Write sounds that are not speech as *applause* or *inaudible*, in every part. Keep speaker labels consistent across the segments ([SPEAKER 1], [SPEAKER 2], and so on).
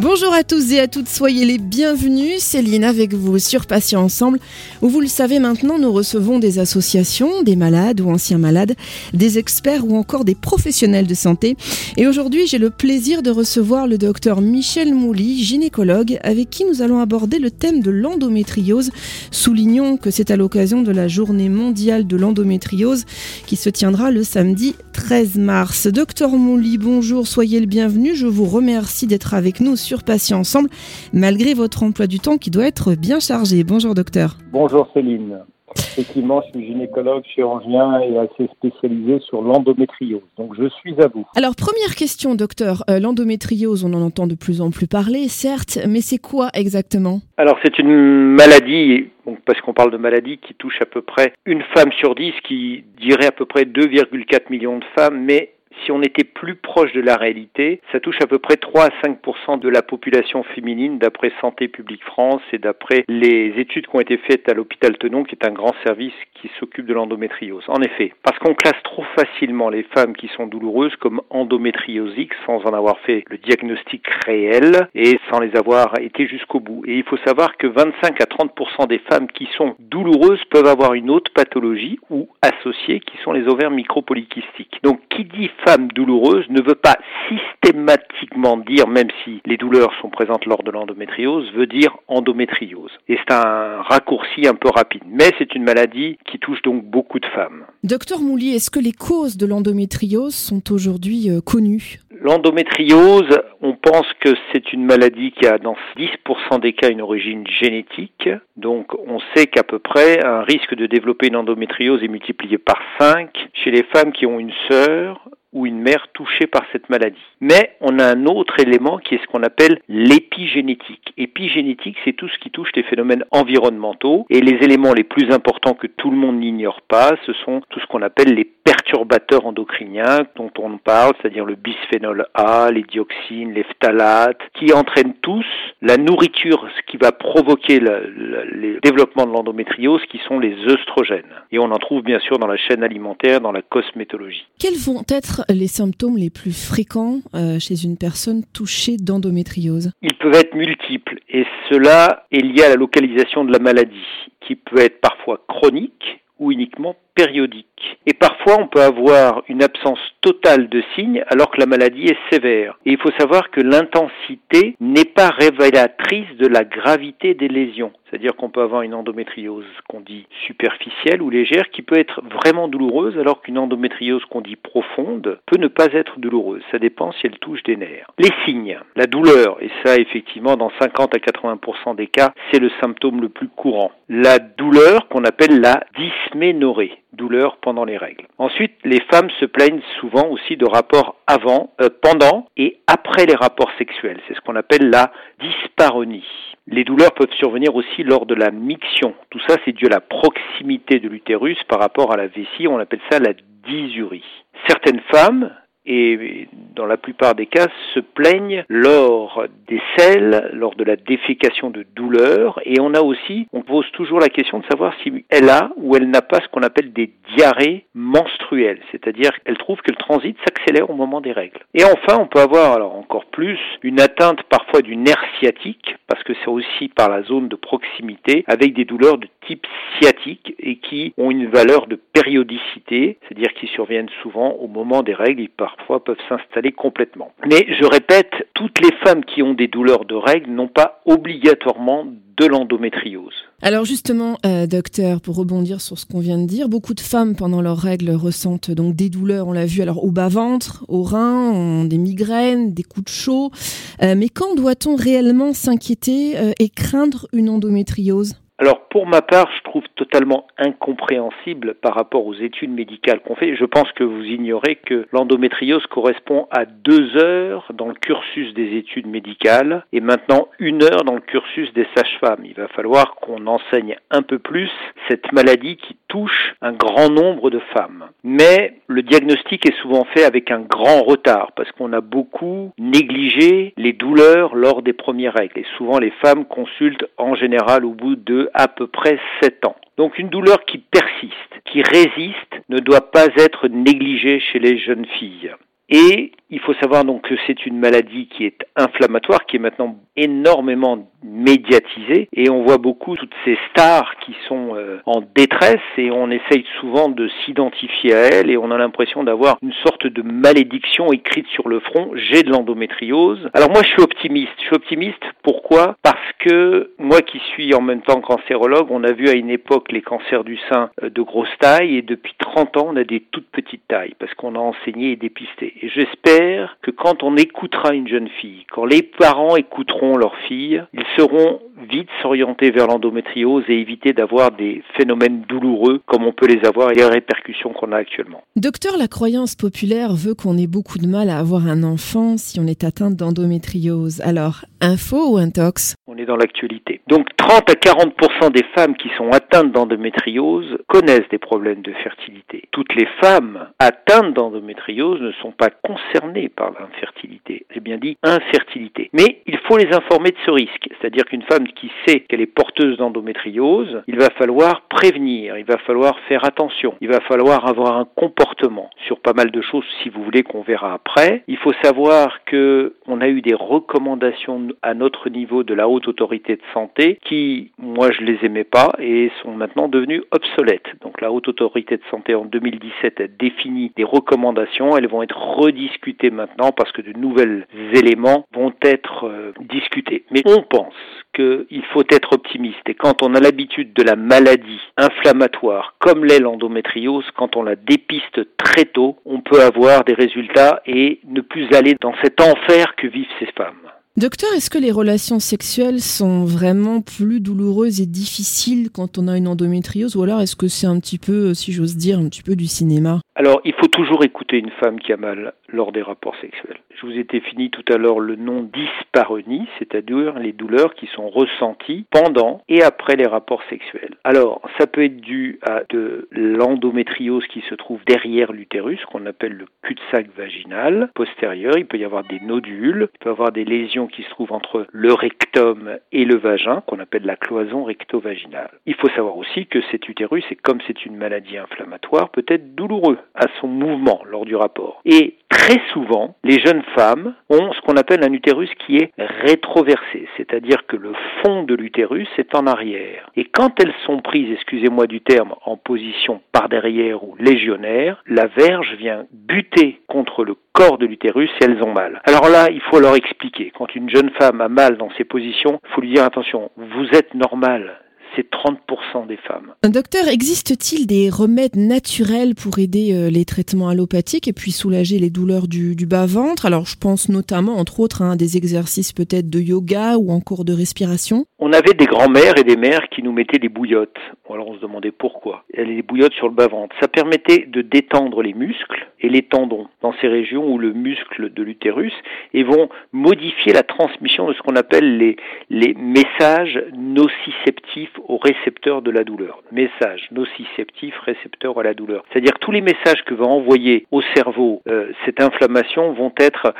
[SPEAKER 1] Bonjour à tous et à toutes, soyez les bienvenus. Céline avec vous sur Patients Ensemble, où vous le savez maintenant, nous recevons des associations, des malades ou anciens malades, des experts ou encore des professionnels de santé. Et aujourd'hui, j'ai le plaisir de recevoir le docteur Michel Mouly, gynécologue, avec qui nous allons aborder le thème de l'endométriose. Soulignons que c'est à l'occasion de la journée mondiale de l'endométriose qui se tiendra le samedi 13 mars. Docteur Mouly, bonjour, soyez le bienvenu. Je vous remercie d'être avec nous Patients Ensemble, malgré votre emploi du temps qui doit être bien chargé. Bonjour docteur.
[SPEAKER 2] Bonjour Céline. Effectivement, je suis gynécologue chirurgien et assez spécialisé sur l'endométriose. Donc je suis à vous.
[SPEAKER 1] Alors première question docteur, Euh, l'endométriose, on en entend de plus en plus parler, certes, mais c'est quoi exactement?
[SPEAKER 2] Alors c'est une maladie, donc, parce qu'on parle de maladie qui touche à peu près une femme sur dix, qui dirait à peu près 2,4 millions de femmes, mais si on était plus proche de la réalité, ça touche à peu près 3 à 5% de la population féminine d'après Santé publique France et d'après les études qui ont été faites à l'hôpital Tenon, qui est un grand service qui s'occupe de l'endométriose. En effet, parce qu'on classe trop facilement les femmes qui sont douloureuses comme endométriosiques sans en avoir fait le diagnostic réel et sans les avoir été jusqu'au bout. Et il faut savoir que 25 à 30% des femmes qui sont douloureuses peuvent avoir une autre pathologie ou associée qui sont les ovaires micropolykystiques. Donc qui dit femme douloureuse ne veut pas systématiquement dire, même si les douleurs sont présentes lors de l'endométriose, veut dire endométriose. Et c'est un raccourci un peu rapide. Mais c'est une maladie qui touche donc beaucoup de femmes.
[SPEAKER 1] Docteur Mouly, est-ce que les causes de l'endométriose sont aujourd'hui euh, connues?
[SPEAKER 2] L'endométriose, on pense que c'est une maladie qui a dans 10% des cas une origine génétique. Donc on sait qu'à peu près un risque de développer une endométriose est multiplié par 5 chez les femmes qui ont une sœur ou une mère touchée par cette maladie. Mais on a un autre élément qui est ce qu'on appelle l'épigénétique. Épigénétique, c'est tout ce qui touche les phénomènes environnementaux et les éléments les plus importants que tout le monde n'ignore pas, ce sont tout ce qu'on appelle les perturbateurs endocriniens dont on parle, c'est-à-dire le bisphénol A, les dioxines, les phtalates, qui entraînent tous la nourriture, ce qui va provoquer le, développement de l'endométriose, qui sont les œstrogènes. Et on en trouve bien sûr dans la chaîne alimentaire, dans la cosmétologie.
[SPEAKER 1] Quels vont être les symptômes les plus fréquents euh, chez une personne touchée d'endométriose
[SPEAKER 2] Ils peuvent être multiples et cela est lié à la localisation de la maladie qui peut être parfois chronique ou uniquement périodique. Et parfois, on peut avoir une absence totale de signes alors que la maladie est sévère. Et il faut savoir que l'intensité n'est pas révélatrice de la gravité des lésions. C'est-à-dire qu'on peut avoir une endométriose qu'on dit superficielle ou légère qui peut être vraiment douloureuse alors qu'une endométriose qu'on dit profonde peut ne pas être douloureuse. Ça dépend si elle touche des nerfs. Les signes, la douleur, et ça effectivement dans 50 à 80% des cas, c'est le symptôme le plus courant. La douleur qu'on appelle la dysménorrhée douleur pendant les règles. Ensuite, les femmes se plaignent souvent aussi de rapports avant, euh, pendant et après les rapports sexuels. C'est ce qu'on appelle la dysparonie. Les douleurs peuvent survenir aussi lors de la miction. Tout ça, c'est dû à la proximité de l'utérus par rapport à la vessie. On appelle ça la dysurie. Certaines femmes et dans la plupart des cas se plaignent lors des selles, lors de la défécation de douleur et on a aussi, on pose toujours la question de savoir si elle a ou elle n'a pas ce qu'on appelle des diarrhées menstruelles, c'est-à-dire qu'elle trouve que le transit s'accélère au moment des règles. Et enfin, on peut avoir alors encore plus une atteinte parfois du nerf sciatique parce que c'est aussi par la zone de proximité avec des douleurs de type sciatique et qui ont une valeur de périodicité, c'est-à-dire qui surviennent souvent au moment des règles et parfois peuvent s'installer complètement. Mais je répète, toutes les femmes qui ont des douleurs de règles n'ont pas obligatoirement de l'endométriose.
[SPEAKER 1] Alors justement, euh, docteur, pour rebondir sur ce qu'on vient de dire, beaucoup de femmes pendant leurs règles ressentent donc des douleurs, on l'a vu, alors au bas-ventre, au rein, ont des migraines, des coups de chaud. Euh, mais quand doit-on réellement s'inquiéter euh, et craindre une endométriose?
[SPEAKER 2] Alors pour ma part, je trouve totalement incompréhensible par rapport aux études médicales qu'on fait. Je pense que vous ignorez que l'endométriose correspond à deux heures dans le cursus des études médicales et maintenant une heure dans le cursus des sages-femmes. Il va falloir qu'on enseigne un peu plus cette maladie qui touche un grand nombre de femmes. Mais le diagnostic est souvent fait avec un grand retard parce qu'on a beaucoup négligé les douleurs lors des premières règles. Et souvent, les femmes consultent en général au bout de à peu près 7 ans. Donc une douleur qui persiste, qui résiste, ne doit pas être négligée chez les jeunes filles. Et il faut savoir donc que c'est une maladie qui est inflammatoire, qui est maintenant énormément médiatisée, et on voit beaucoup toutes ces stars qui sont euh, en détresse, et on essaye souvent de s'identifier à elles, et on a l'impression d'avoir une sorte de malédiction écrite sur le front, j'ai de l'endométriose. Alors moi je suis optimiste, je suis optimiste pourquoi? Parce que moi qui suis en même temps cancérologue, on a vu à une époque les cancers du sein euh, de grosse taille, et depuis 30 ans on a des toutes petites tailles, parce qu'on a enseigné et dépisté. Et j'espère que quand on écoutera une jeune fille, quand les parents écouteront leur fille, ils seront vite s'orienter vers l'endométriose et éviter d'avoir des phénomènes douloureux comme on peut les avoir et les répercussions qu'on a actuellement.
[SPEAKER 1] Docteur, la croyance populaire veut qu'on ait beaucoup de mal à avoir un enfant si on est atteint d'endométriose. Alors, info ou intox?
[SPEAKER 2] On est dans l'actualité. Donc 30 à 40 des femmes qui sont atteintes d'endométriose connaissent des problèmes de fertilité. Toutes les femmes atteintes d'endométriose ne sont pas concernées par l'infertilité. J'ai bien dit infertilité. Mais il faut les informer de ce risque. C'est-à-dire qu'une femme qui sait qu'elle est porteuse d'endométriose, il va falloir prévenir, il va falloir faire attention, il va falloir avoir un comportement sur pas mal de choses si vous voulez qu'on verra après. Il faut savoir que on a eu des recommandations à notre niveau de la haute autorité de santé qui, moi, je les aimais pas et sont maintenant devenues obsolètes. Donc la haute autorité de santé en 2017 a défini des recommandations, elles vont être rediscutées maintenant parce que de nouvelles éléments vont être euh, discutés. Mais on pense qu'il faut être optimiste. Et quand on a l'habitude de la maladie inflammatoire, comme l'est l'endométriose, quand on la dépiste très tôt, on peut avoir des résultats et ne plus aller dans cet enfer que vivent ces femmes.
[SPEAKER 1] Docteur, est-ce que les relations sexuelles sont vraiment plus douloureuses et difficiles quand on a une endométriose ou alors est-ce que c'est un petit peu, si j'ose dire, un petit peu du cinéma?
[SPEAKER 2] Alors, il faut toujours écouter une femme qui a mal lors des rapports sexuels. Je vous ai défini tout à l'heure le nom dyspareunie, c'est-à-dire les douleurs qui sont ressenties pendant et après les rapports sexuels. Alors, ça peut être dû à de l'endométriose qui se trouve derrière l'utérus, qu'on appelle le cul-de-sac vaginal postérieur. Il peut y avoir des nodules, il peut y avoir des lésions qui se trouvent entre le rectum et le vagin, qu'on appelle la cloison recto-vaginale. Il faut savoir aussi que cet utérus, et comme c'est une maladie inflammatoire, peut être douloureux à son mouvement lors du rapport. Et très souvent, les jeunes femmes ont ce qu'on appelle un utérus qui est rétroversé, c'est-à-dire que le fond de l'utérus est en arrière. Et quand elles sont prises, excusez-moi du terme, en position par derrière ou légionnaire, la verge vient buter contre le corps de l'utérus et elles ont mal. Alors là, il faut leur expliquer. Quand une jeune femme a mal dans ces positions, il faut lui dire attention, vous êtes normal, c'est 30% des femmes.
[SPEAKER 1] Docteur, existe-t-il des remèdes naturels pour aider euh, les traitements allopathiques et puis soulager les douleurs du, bas-ventre? Alors je pense notamment, entre autres, à des exercices peut-être de yoga ou encore de respiration.
[SPEAKER 2] On avait des grands-mères et des mères qui nous mettaient des bouillottes. Alors on se demandait pourquoi. Des bouillottes sur le bas-ventre. Ça permettait de détendre les muscles et les tendons dans ces régions où le muscle de l'utérus et vont modifier la transmission de ce qu'on appelle les, les messages nociceptifs au récepteur de la douleur. Message nociceptif, récepteur à la douleur. C'est-à-dire tous les messages que va envoyer au cerveau euh, cette inflammation vont être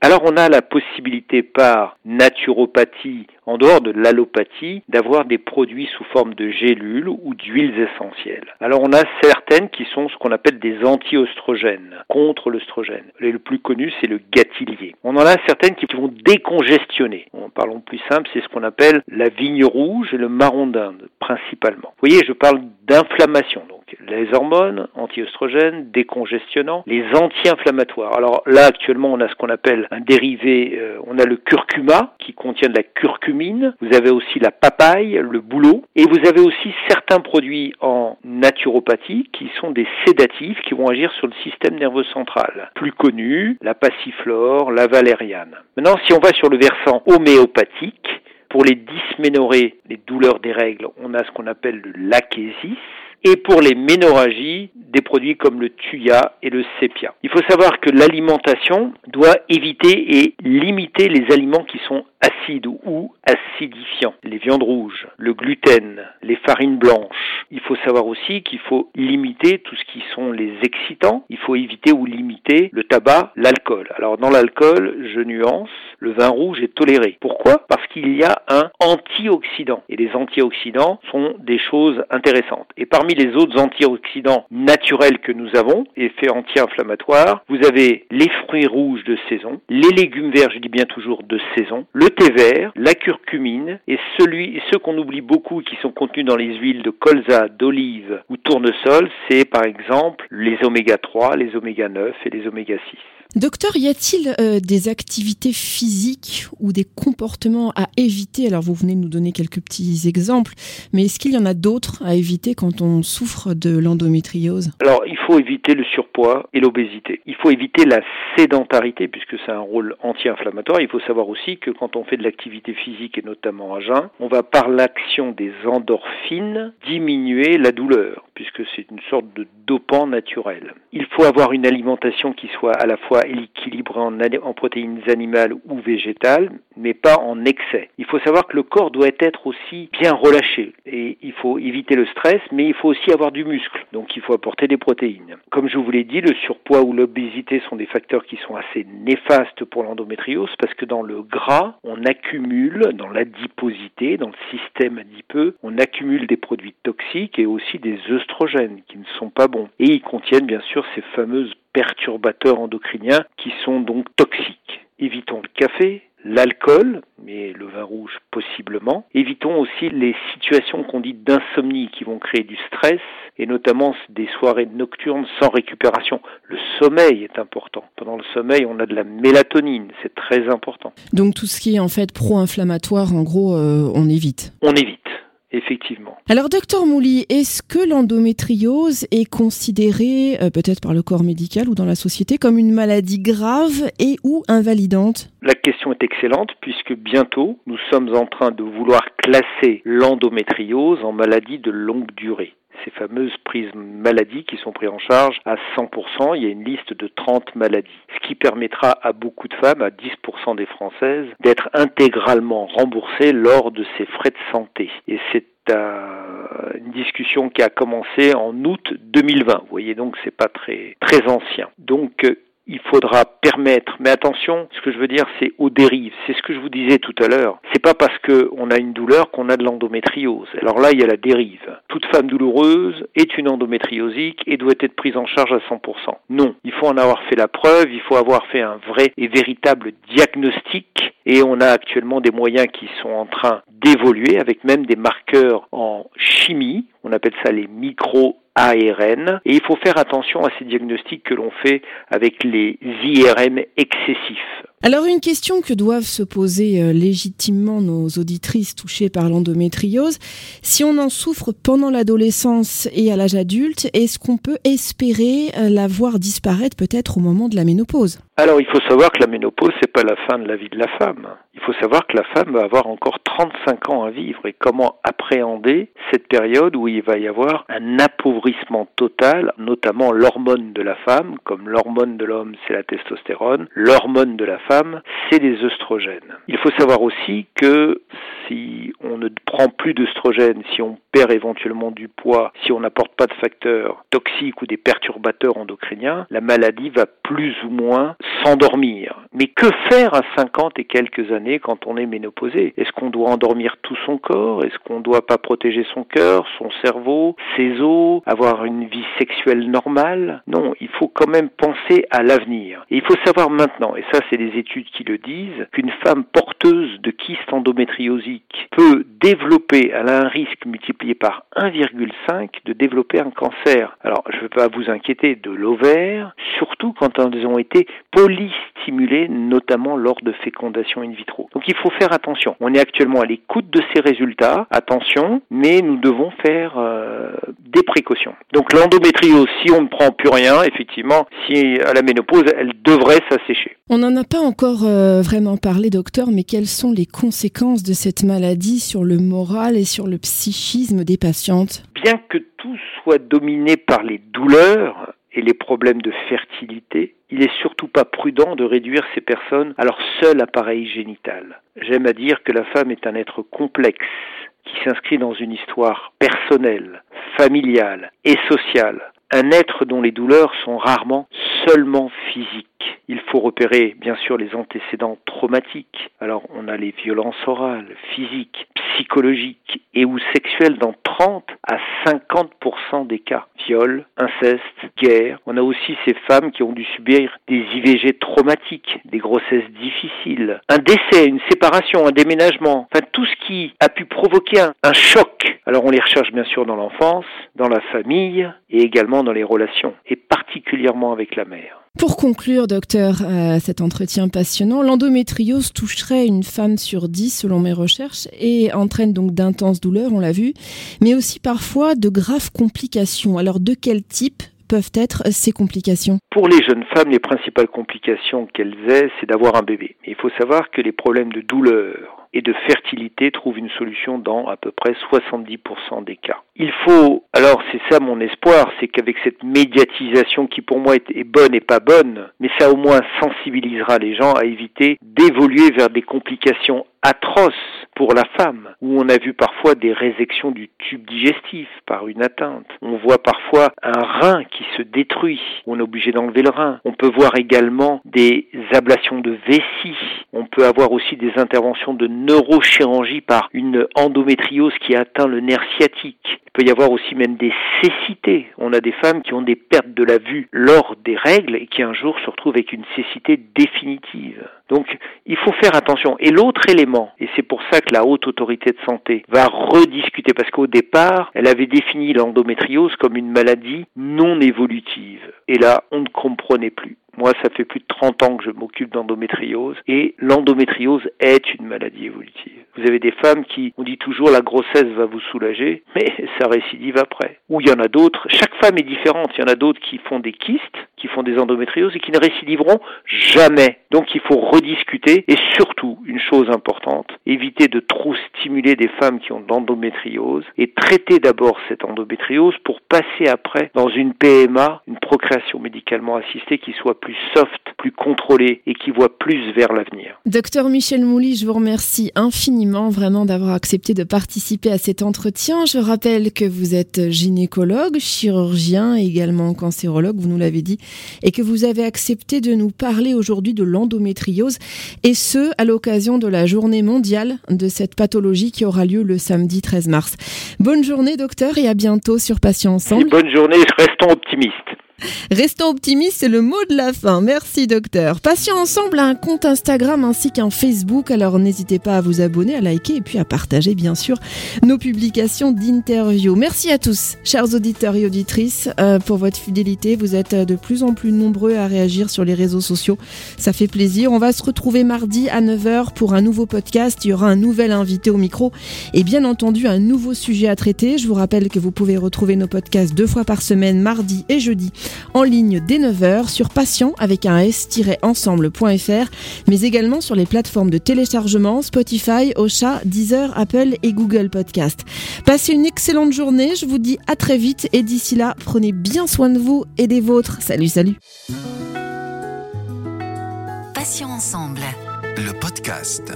[SPEAKER 2] Alors on a la possibilité par naturopathie, en dehors de l'allopathie, d'avoir des produits sous forme de gélules ou d'huiles essentielles. Alors on a certaines qui sont ce qu'on appelle des anti-oestrogènes, contre l'œstrogène. Le plus connu c'est le gâtillier. On en a certaines qui vont décongestionner. En parlons plus simple, c'est ce qu'on appelle la vigne rouge et le marron d'Inde, principalement. Vous voyez, je parle d'inflammation. Les hormones anti-oestrogènes, décongestionnants, les anti-inflammatoires. Alors là, actuellement, on a ce qu'on appelle un dérivé, euh, on a le curcuma qui contient de la curcumine, vous avez aussi la papaye, le bouleau, et vous avez aussi certains produits en naturopathie qui sont des sédatifs qui vont agir sur le système nerveux central. Plus connu, la passiflore, la valériane. Maintenant, si on va sur le versant homéopathique, pour les dysménorrhées, les douleurs des règles, on a ce qu'on appelle le lachésis, et pour les ménorragies, des produits comme le tuya et le sépia. Il faut savoir que l'alimentation doit éviter et limiter les aliments qui sont acides ou acidifiants, les viandes rouges, le gluten, les farines blanches. Il faut savoir aussi qu'il faut limiter tout ce qui sont les excitants, il faut éviter ou limiter le tabac, l'alcool. Alors dans l'alcool, je nuance, le vin rouge est toléré. Pourquoi? Parce qu'il y a un antioxydant et les antioxydants sont des choses intéressantes. Et parmi les autres antioxydants naturels que nous avons, effet anti-inflammatoire, vous avez les fruits rouges de saison, les légumes verts, je dis bien toujours de saison, le thé vert, la curcumine et celui, ceux qu'on oublie beaucoup qui sont contenus dans les huiles de colza, d'olive ou tournesol, c'est par exemple les oméga 3, les oméga 9 et les oméga 6.
[SPEAKER 1] Docteur, y a-t-il euh, des activités physiques ou des comportements à éviter? Alors vous venez de nous donner quelques petits exemples, mais est-ce qu'il y en a d'autres à éviter quand on souffre de l'endométriose?
[SPEAKER 2] Faut éviter le surpoids et l'obésité. Il faut éviter la sédentarité puisque c'est un rôle anti-inflammatoire. Il faut savoir aussi que quand on fait de l'activité physique et notamment à jeun, on va par l'action des endorphines diminuer la douleur puisque c'est une sorte de dopant naturel. Il faut avoir une alimentation qui soit à la fois équilibrée en, en protéines animales ou végétales, mais pas en excès. Il faut savoir que le corps doit être aussi bien relâché et il faut éviter le stress, mais il faut aussi avoir du muscle. Donc il faut apporter des protéines. Comme je vous l'ai dit, le surpoids ou l'obésité sont des facteurs qui sont assez néfastes pour l'endométriose parce que dans le gras, on accumule, dans l'adiposité, dans le système adipeux, on accumule des produits toxiques et aussi des œstrogènes qui ne sont pas bons. Et ils contiennent bien sûr ces fameuses perturbateurs endocriniens qui sont donc toxiques. Évitons le café, l'alcool, mais le vin rouge possiblement. Évitons aussi les situations qu'on dit d'insomnie qui vont créer du stress et notamment des soirées nocturnes sans récupération. Le sommeil est important. Pendant le sommeil, on a de la mélatonine, c'est très important.
[SPEAKER 1] Donc tout ce qui est en fait pro-inflammatoire, en gros, euh, on évite.
[SPEAKER 2] On évite effectivement.
[SPEAKER 1] Alors, docteur Mouly, est-ce que l'endométriose est considérée, euh, peut-être par le corps médical ou dans la société, comme une maladie grave et ou invalidante?
[SPEAKER 2] La question est excellente puisque bientôt, nous sommes en train de vouloir classer l'endométriose en maladie de longue durée ces fameuses prises maladies qui sont prises en charge à 100%. Il y a une liste de 30 maladies, ce qui permettra à beaucoup de femmes, à 10% des Françaises, d'être intégralement remboursées lors de ces frais de santé. Et c'est une discussion qui a commencé en août 2020. Vous voyez donc c'est pas très très ancien. Donc euh, il faudra permettre, mais attention, ce que je veux dire, c'est aux dérives. C'est ce que je vous disais tout à l'heure. C'est pas parce qu'on a une douleur qu'on a de l'endométriose. Alors là, il y a la dérive. Toute femme douloureuse est une endométriosique et doit être prise en charge à 100%. Non, il faut en avoir fait la preuve, il faut avoir fait un vrai et véritable diagnostic et on a actuellement des moyens qui sont en train d'évoluer avec même des marqueurs en chimie. On appelle ça les micro ARN. Et il faut faire attention à ces diagnostics que l'on fait avec les IRM excessifs.
[SPEAKER 1] Alors une question que doivent se poser euh, légitimement nos auditrices touchées par l'endométriose, si on en souffre pendant l'adolescence et à l'âge adulte, est-ce qu'on peut espérer euh, la voir disparaître peut-être au moment de la ménopause?
[SPEAKER 2] Alors il faut savoir que la ménopause c'est pas la fin de la vie de la femme. Il faut savoir que la femme va avoir encore 35 ans à vivre. Et comment appréhender cette période où il va y avoir un appauvrissement total, notamment l'hormone de la femme, comme l'hormone de l'homme c'est la testostérone, l'hormone de la c'est les œstrogènes. Il faut savoir aussi que si on ne prend plus d'œstrogènes, si on perd éventuellement du poids, si on n'apporte pas de facteurs toxiques ou des perturbateurs endocriniens, la maladie va plus ou moins s'endormir. Mais que faire à 50 et quelques années quand on est ménopausé? Est-ce qu'on doit endormir tout son corps? Est-ce qu'on ne doit pas protéger son cœur, son cerveau, ses os, avoir une vie sexuelle normale? Non, il faut quand même penser à l'avenir. Et il faut savoir maintenant, et ça c'est des études qui le disent, qu'une femme porteuse de kyste endométriosique peut développer, elle a un risque multiplié par 1,5 de développer un cancer. Alors je ne veux pas vous inquiéter de l'ovaire, surtout quand elles ont été polystimulées, notamment lors de fécondation in vitro. Donc il faut faire attention. On est actuellement à l'écoute de ces résultats, attention, mais nous devons faire euh, des précautions. Donc l'endométriose, si on ne prend plus rien, effectivement, si à la ménopause, elle devrait s'assécher.
[SPEAKER 1] On n'en a pas encore euh, vraiment parlé, docteur, mais quelles sont les conséquences de cette maladie sur le moral et sur le psychisme des patientes?
[SPEAKER 2] Bien que tout soit dominé par les douleurs, et les problèmes de fertilité, il est surtout pas prudent de réduire ces personnes à leur seul appareil génital. J'aime à dire que la femme est un être complexe qui s'inscrit dans une histoire personnelle, familiale et sociale, un être dont les douleurs sont rarement seulement physiques. Il faut repérer bien sûr les antécédents traumatiques. Alors on a les violences orales, physiques, psychologiques et ou sexuelles dans 30 à 50% des cas. Viol, inceste, guerre. On a aussi ces femmes qui ont dû subir des IVG traumatiques, des grossesses difficiles, un décès, une séparation, un déménagement. Enfin tout ce qui a pu provoquer un, un choc. Alors on les recherche bien sûr dans l'enfance, dans la famille et également dans les relations et particulièrement avec la mère.
[SPEAKER 1] Pour conclure, docteur, euh, cet entretien passionnant, l'endométriose toucherait une femme sur dix selon mes recherches et entraîne donc d'intenses douleurs, on l'a vu, mais aussi parfois de graves complications. Alors de quel type peuvent être ces complications?
[SPEAKER 2] Pour les jeunes femmes, les principales complications qu'elles aient, c'est d'avoir un bébé. Il faut savoir que les problèmes de douleur de fertilité trouvent une solution dans à peu près 70% des cas. Il faut, alors c'est ça mon espoir, c'est qu'avec cette médiatisation qui pour moi est, bonne et pas bonne, mais ça au moins sensibilisera les gens à éviter d'évoluer vers des complications atroces pour la femme, où on a vu parfois des résections du tube digestif par une atteinte. On voit parfois un rein qui se détruit, on est obligé d'enlever le rein. On peut voir également des ablations de vessie. On peut avoir aussi des interventions de neurochirurgie par une endométriose qui atteint le nerf sciatique. Il peut y avoir aussi même des cécités. On a des femmes qui ont des pertes de la vue lors des règles et qui un jour se retrouvent avec une cécité définitive. Donc il faut faire attention. Et l'autre élément, et c'est pour ça que la haute autorité de santé va rediscuter, parce qu'au départ, elle avait défini l'endométriose comme une maladie non évolutive. Et là, on ne comprenait plus. Moi, ça fait plus de 30 ans que je m'occupe d'endométriose et l'endométriose est une maladie évolutive. Vous avez des femmes qui, on dit toujours la grossesse va vous soulager, *laughs* mais ça récidive après. Ou il y en a d'autres, chaque femme est différente, il y en a d'autres qui font des kystes, qui font des endométrioses et qui ne récidiveront jamais. Donc il faut rediscuter et surtout, une chose importante, éviter de trop stimuler des femmes qui ont de l'endométriose et traiter d'abord cette endométriose pour passer après dans une PMA, une procréation médicalement assistée qui soit plus soft, plus contrôlée et qui voit plus vers l'avenir.
[SPEAKER 1] Docteur Michel Mouly, je vous remercie infiniment vraiment d'avoir accepté de participer à cet entretien. Je rappelle que vous êtes gynécologue, chirurgien et également cancérologue, vous nous l'avez dit, et que vous avez accepté de nous parler aujourd'hui de l'endométriose et ce à l'occasion de la journée mondiale de cette pathologie qui aura lieu le samedi 13 mars. Bonne journée docteur et à bientôt sur Patients Ensemble.
[SPEAKER 2] bonne journée, restons optimistes.
[SPEAKER 1] Restons optimistes, c'est le mot de la fin. Merci docteur. Patients Ensemble a un compte Instagram ainsi qu'un Facebook, alors n'hésitez pas à vous abonner, à liker et puis à partager bien sûr nos publications d'interviews. Merci à tous, chers auditeurs et auditrices, euh, pour votre fidélité. Vous êtes de plus en plus nombreux à réagir sur les réseaux sociaux. Ça fait plaisir. On va se retrouver mardi à 9h pour un nouveau podcast. Il y aura un nouvel invité au micro et bien entendu un nouveau sujet à traiter. Je vous rappelle que vous pouvez retrouver nos podcasts deux fois par semaine, mardi et jeudi en ligne dès 9h sur patient avec un s-ensemble.fr, mais également sur les plateformes de téléchargement Spotify, Ocha, Deezer, Apple et Google Podcast. Passez une excellente journée, je vous dis à très vite et d'ici là, prenez bien soin de vous et des vôtres. Salut, salut.
[SPEAKER 3] Passion ensemble.
[SPEAKER 4] Le podcast.